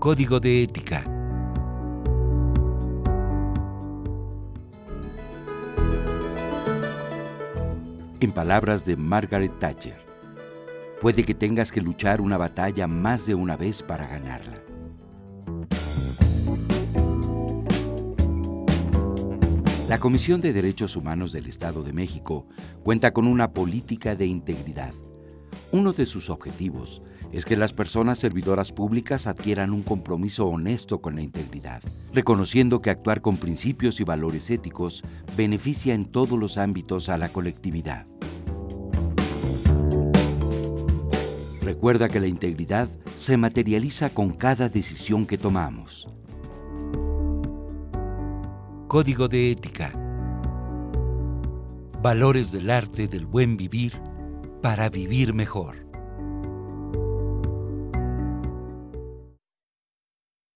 Código de ética. En palabras de Margaret Thatcher, puede que tengas que luchar una batalla más de una vez para ganarla. La Comisión de Derechos Humanos del Estado de México cuenta con una política de integridad. Uno de sus objetivos es que las personas servidoras públicas adquieran un compromiso honesto con la integridad, reconociendo que actuar con principios y valores éticos beneficia en todos los ámbitos a la colectividad. Recuerda que la integridad se materializa con cada decisión que tomamos. Código de ética. Valores del arte del buen vivir para vivir mejor.